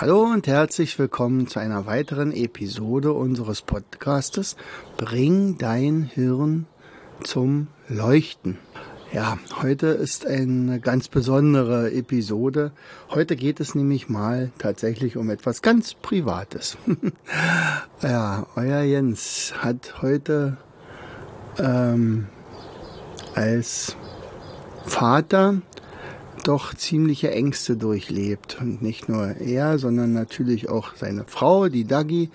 Hallo und herzlich willkommen zu einer weiteren Episode unseres Podcastes Bring dein Hirn zum Leuchten. Ja, heute ist eine ganz besondere Episode. Heute geht es nämlich mal tatsächlich um etwas ganz Privates. ja, euer Jens hat heute ähm, als Vater doch ziemliche Ängste durchlebt. Und nicht nur er, sondern natürlich auch seine Frau, die Dagi,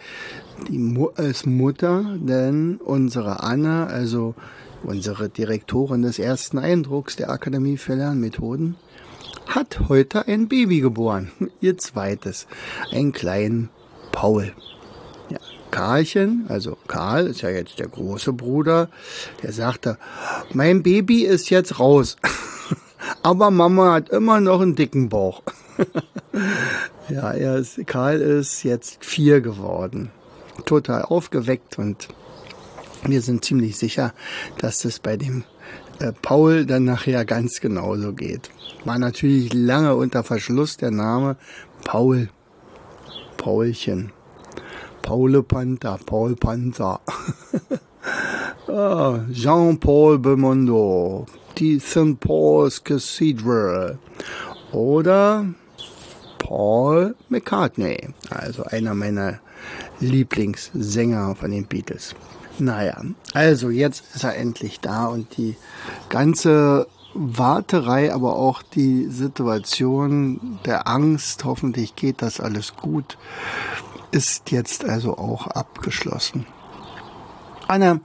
die Mu als Mutter, denn unsere Anne, also unsere Direktorin des ersten Eindrucks der Akademie für Lernmethoden, hat heute ein Baby geboren. Ihr zweites. Einen kleinen Paul. Ja, Karlchen, also Karl ist ja jetzt der große Bruder, der sagte, mein Baby ist jetzt raus. Aber Mama hat immer noch einen dicken Bauch. ja, er ist, Karl ist jetzt vier geworden. Total aufgeweckt und wir sind ziemlich sicher, dass das bei dem äh, Paul dann nachher ganz genauso geht. War natürlich lange unter Verschluss der Name Paul. Paulchen. Paul Panther, Paul Panther. ah, Jean-Paul Belmondo, die St. Paul's Cathedral. Oder Paul McCartney, also einer meiner Lieblingssänger von den Beatles. Naja, also jetzt ist er endlich da und die ganze Warterei, aber auch die Situation der Angst, hoffentlich geht das alles gut, ist jetzt also auch abgeschlossen. Anna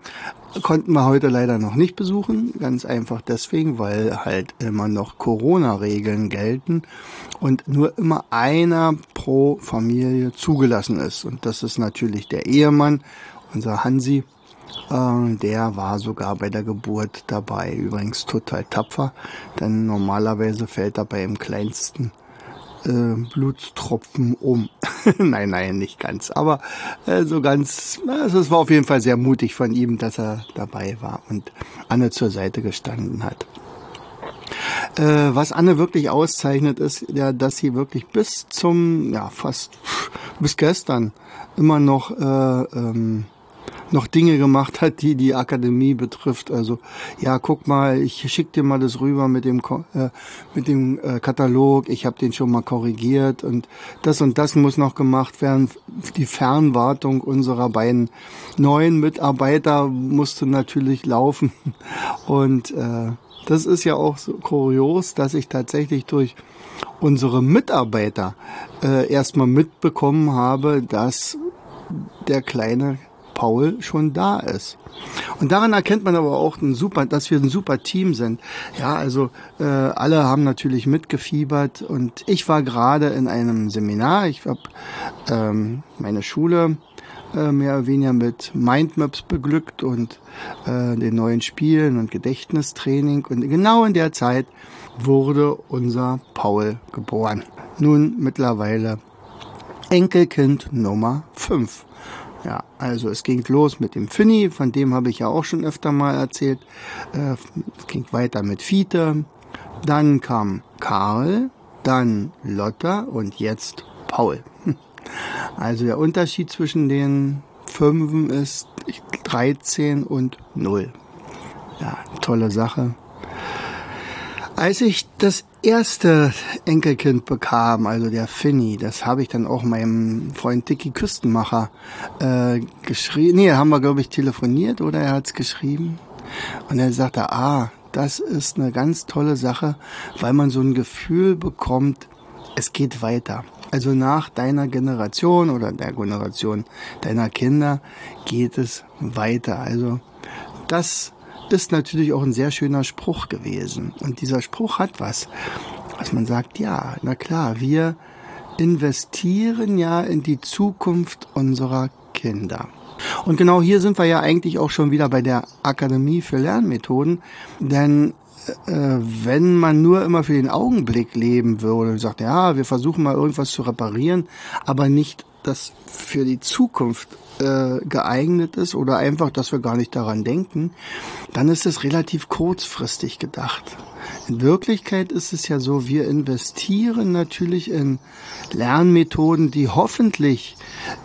konnten wir heute leider noch nicht besuchen, ganz einfach deswegen, weil halt immer noch Corona-Regeln gelten und nur immer einer pro Familie zugelassen ist. Und das ist natürlich der Ehemann, unser Hansi, äh, der war sogar bei der Geburt dabei. Übrigens total tapfer, denn normalerweise fällt er bei dem kleinsten äh, Blutstropfen um. nein, nein, nicht ganz. Aber äh, so ganz, also es war auf jeden Fall sehr mutig von ihm, dass er dabei war und Anne zur Seite gestanden hat. Äh, was Anne wirklich auszeichnet, ist ja, dass sie wirklich bis zum, ja, fast bis gestern immer noch äh, ähm, noch Dinge gemacht hat, die die Akademie betrifft. Also ja, guck mal, ich schick dir mal das rüber mit dem äh, mit dem äh, Katalog. Ich habe den schon mal korrigiert und das und das muss noch gemacht werden. Die Fernwartung unserer beiden neuen Mitarbeiter musste natürlich laufen und äh, das ist ja auch so kurios, dass ich tatsächlich durch unsere Mitarbeiter äh, erstmal mitbekommen habe, dass der kleine Paul schon da ist. Und daran erkennt man aber auch ein super, dass wir ein super Team sind. Ja, also äh, alle haben natürlich mitgefiebert und ich war gerade in einem Seminar. Ich habe ähm, meine Schule äh, mehr oder weniger mit Mindmaps beglückt und äh, den neuen Spielen und Gedächtnistraining. Und genau in der Zeit wurde unser Paul geboren. Nun mittlerweile Enkelkind Nummer 5. Ja, also es ging los mit dem Finny, von dem habe ich ja auch schon öfter mal erzählt. Äh, es ging weiter mit Fiete, dann kam Karl, dann Lotta und jetzt Paul. Also der Unterschied zwischen den Fünfen ist 13 und 0. Ja, tolle Sache. Als ich das erste Enkelkind bekam, also der Finny, das habe ich dann auch meinem Freund Dicky Küstenmacher äh, geschrieben. Nee, haben wir, glaube ich, telefoniert oder er hat es geschrieben. Und er sagte, ah, das ist eine ganz tolle Sache, weil man so ein Gefühl bekommt, es geht weiter. Also nach deiner Generation oder der Generation deiner Kinder geht es weiter. Also das ist natürlich auch ein sehr schöner Spruch gewesen. Und dieser Spruch hat was, was man sagt, ja, na klar, wir investieren ja in die Zukunft unserer Kinder. Und genau hier sind wir ja eigentlich auch schon wieder bei der Akademie für Lernmethoden, denn äh, wenn man nur immer für den Augenblick leben würde und sagt, ja, wir versuchen mal irgendwas zu reparieren, aber nicht das für die Zukunft äh, geeignet ist oder einfach, dass wir gar nicht daran denken, dann ist es relativ kurzfristig gedacht. In Wirklichkeit ist es ja so, wir investieren natürlich in Lernmethoden, die hoffentlich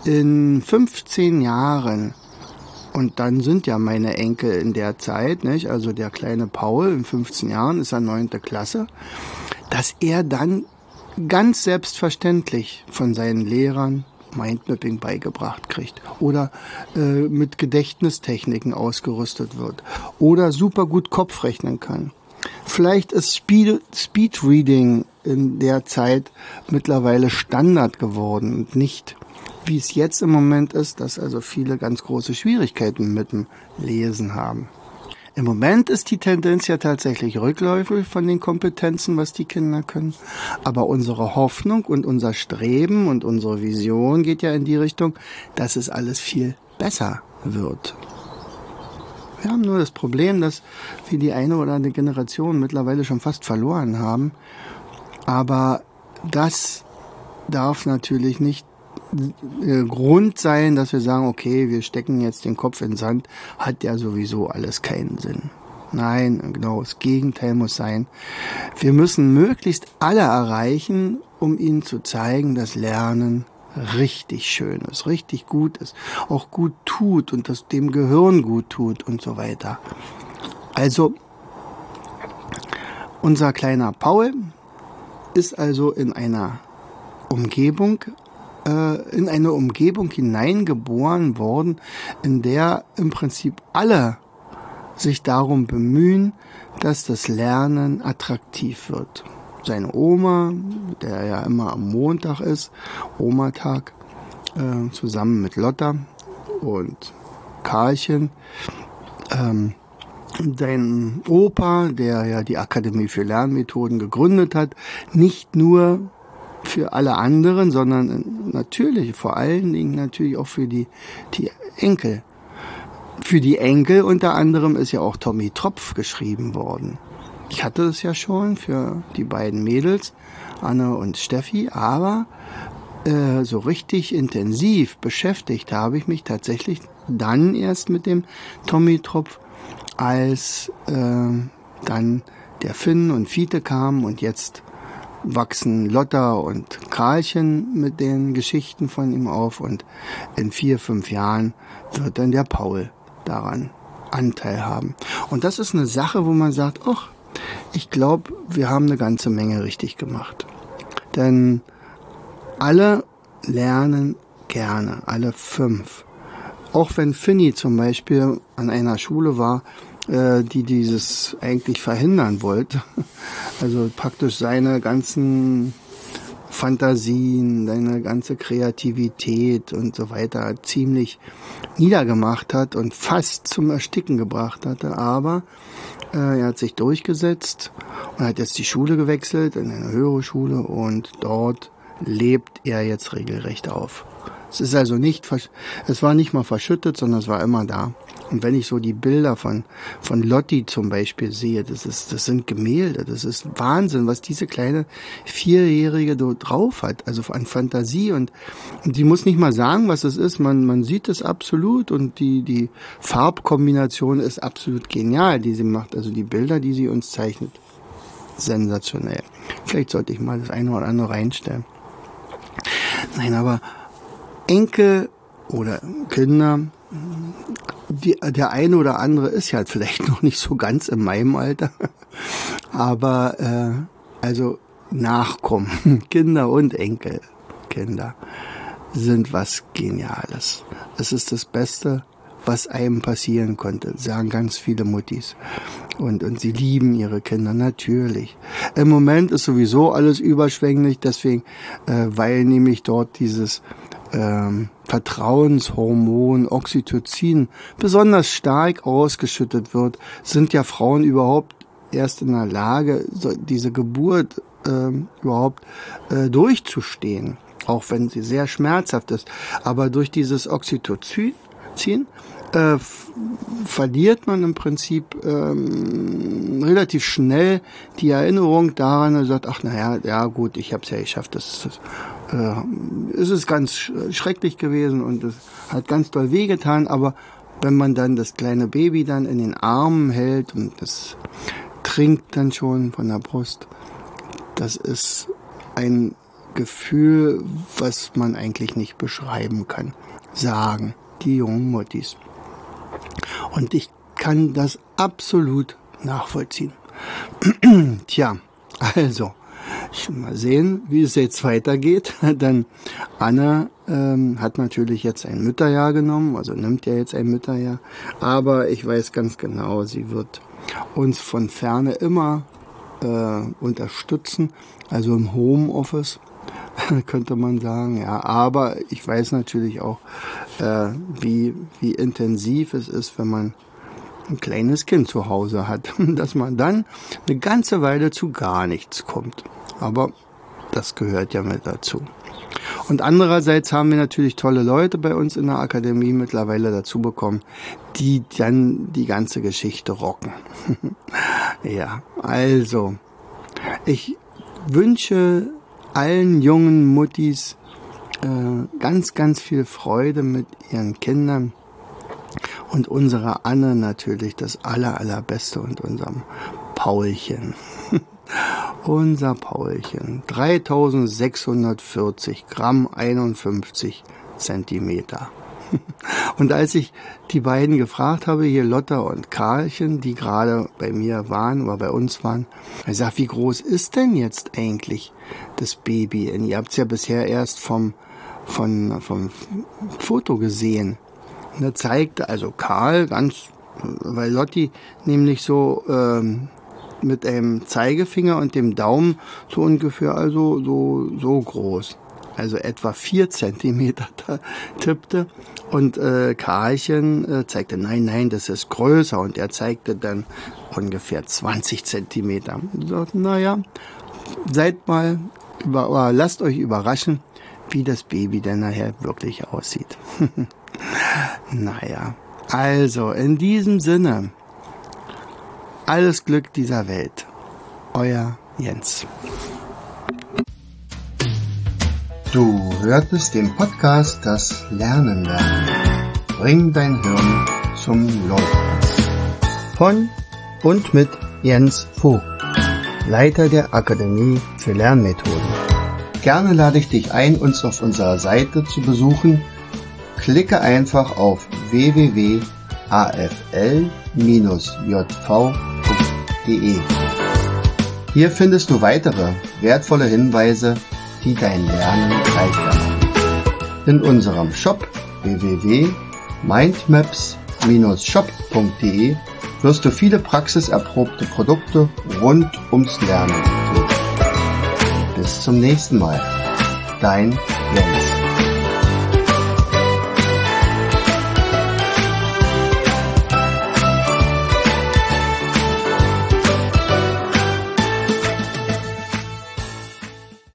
in 15 Jahren und dann sind ja meine Enkel in der Zeit, nicht? also der kleine Paul in 15 Jahren ist er neunte Klasse, dass er dann ganz selbstverständlich von seinen Lehrern Mindmapping beigebracht kriegt oder äh, mit Gedächtnistechniken ausgerüstet wird oder super gut Kopf rechnen kann. Vielleicht ist Speed, Speed Reading in der Zeit mittlerweile Standard geworden und nicht wie es jetzt im Moment ist, dass also viele ganz große Schwierigkeiten mit dem Lesen haben. Im Moment ist die Tendenz ja tatsächlich rückläufig von den Kompetenzen, was die Kinder können. Aber unsere Hoffnung und unser Streben und unsere Vision geht ja in die Richtung, dass es alles viel besser wird. Wir haben nur das Problem, dass wir die eine oder andere Generation mittlerweile schon fast verloren haben. Aber das darf natürlich nicht Grund sein, dass wir sagen, okay, wir stecken jetzt den Kopf in den Sand, hat ja sowieso alles keinen Sinn. Nein, genau, das Gegenteil muss sein. Wir müssen möglichst alle erreichen, um ihnen zu zeigen, dass Lernen richtig schön ist, richtig gut ist, auch gut tut und das dem Gehirn gut tut und so weiter. Also, unser kleiner Paul ist also in einer Umgebung äh, in eine Umgebung hineingeboren worden, in der im Prinzip alle sich darum bemühen, dass das Lernen attraktiv wird. Seine Oma, der ja immer am Montag ist, Omatag, äh, zusammen mit Lotta und Karlchen, ähm, dein Opa, der ja die Akademie für Lernmethoden gegründet hat, nicht nur für alle anderen, sondern natürlich vor allen Dingen natürlich auch für die, die Enkel. Für die Enkel unter anderem ist ja auch Tommy Tropf geschrieben worden. Ich hatte es ja schon für die beiden Mädels, Anne und Steffi, aber äh, so richtig intensiv beschäftigt habe ich mich tatsächlich dann erst mit dem Tommy Tropf, als äh, dann der Finn und Fiete kamen und jetzt wachsen Lotta und Karlchen mit den Geschichten von ihm auf und in vier, fünf Jahren wird dann der Paul daran Anteil haben. Und das ist eine Sache, wo man sagt, ach, ich glaube, wir haben eine ganze Menge richtig gemacht. Denn alle lernen gerne, alle fünf. Auch wenn Finny zum Beispiel an einer Schule war, die dieses eigentlich verhindern wollte. Also praktisch seine ganzen Fantasien, seine ganze Kreativität und so weiter ziemlich niedergemacht hat und fast zum Ersticken gebracht hatte. Aber äh, er hat sich durchgesetzt und hat jetzt die Schule gewechselt in eine höhere Schule und dort lebt er jetzt regelrecht auf. Es ist also nicht, es war nicht mal verschüttet, sondern es war immer da. Und wenn ich so die Bilder von, von Lotti zum Beispiel sehe, das ist, das sind Gemälde, das ist Wahnsinn, was diese kleine Vierjährige dort drauf hat, also an Fantasie und, und die muss nicht mal sagen, was es ist, man, man sieht es absolut und die, die Farbkombination ist absolut genial, die sie macht, also die Bilder, die sie uns zeichnet. Sensationell. Vielleicht sollte ich mal das eine oder andere reinstellen. Nein, aber Enkel oder Kinder, die, der eine oder andere ist ja vielleicht noch nicht so ganz in meinem Alter, aber äh, also Nachkommen, Kinder und Enkelkinder sind was Geniales. Es ist das Beste, was einem passieren konnte, sagen ganz viele Muttis. Und, und sie lieben ihre Kinder, natürlich. Im Moment ist sowieso alles überschwänglich, deswegen, äh, weil nämlich dort dieses ähm, Vertrauenshormon Oxytocin besonders stark ausgeschüttet wird, sind ja Frauen überhaupt erst in der Lage, diese Geburt äh, überhaupt äh, durchzustehen, auch wenn sie sehr schmerzhaft ist. Aber durch dieses Oxytocin äh, verliert man im Prinzip ähm, relativ schnell die Erinnerung daran und sagt, ach naja, ja gut, ich habe es ja geschafft, das, das äh, es ist ganz schrecklich gewesen und es hat ganz doll wehgetan, aber wenn man dann das kleine Baby dann in den Armen hält und das trinkt dann schon von der Brust, das ist ein Gefühl, was man eigentlich nicht beschreiben kann, sagen die jungen Muttis. Und ich kann das absolut nachvollziehen. Tja, also, mal sehen, wie es jetzt weitergeht. Dann Anna ähm, hat natürlich jetzt ein Mütterjahr genommen, also nimmt ja jetzt ein Mütterjahr. Aber ich weiß ganz genau, sie wird uns von ferne immer äh, unterstützen, also im Homeoffice könnte man sagen, ja. Aber ich weiß natürlich auch, äh, wie, wie intensiv es ist, wenn man ein kleines Kind zu Hause hat, dass man dann eine ganze Weile zu gar nichts kommt. Aber das gehört ja mit dazu. Und andererseits haben wir natürlich tolle Leute bei uns in der Akademie mittlerweile dazu bekommen, die dann die ganze Geschichte rocken. ja, also, ich wünsche allen jungen Muttis äh, ganz, ganz viel Freude mit ihren Kindern und unserer Anne natürlich das aller, allerbeste und unserem Paulchen. Unser Paulchen. 3640 Gramm 51 Zentimeter. Und als ich die beiden gefragt habe, hier Lotta und Karlchen, die gerade bei mir waren oder bei uns waren, ich sag, wie groß ist denn jetzt eigentlich das Baby? Und ihr habt es ja bisher erst vom, von, vom Foto gesehen. Und er zeigte also Karl ganz, weil Lotti nämlich so ähm, mit einem Zeigefinger und dem Daumen so ungefähr also so, so groß also etwa vier Zentimeter tippte und äh, Karlchen äh, zeigte, nein, nein, das ist größer und er zeigte dann ungefähr 20 Zentimeter. Sagte, naja, seid mal, über, oder lasst euch überraschen, wie das Baby denn nachher wirklich aussieht. naja, also in diesem Sinne, alles Glück dieser Welt. Euer Jens. Du hörtest den Podcast Das Lernen lernen. Bring dein Hirn zum Laufen. Von und mit Jens Vogt, Leiter der Akademie für Lernmethoden. Gerne lade ich dich ein, uns auf unserer Seite zu besuchen. Klicke einfach auf www.afl-jv.de. Hier findest du weitere wertvolle Hinweise die dein Lernen leichter machen. In unserem Shop www.mindmaps-shop.de wirst du viele praxiserprobte Produkte rund ums Lernen finden. Bis zum nächsten Mal. Dein Jens.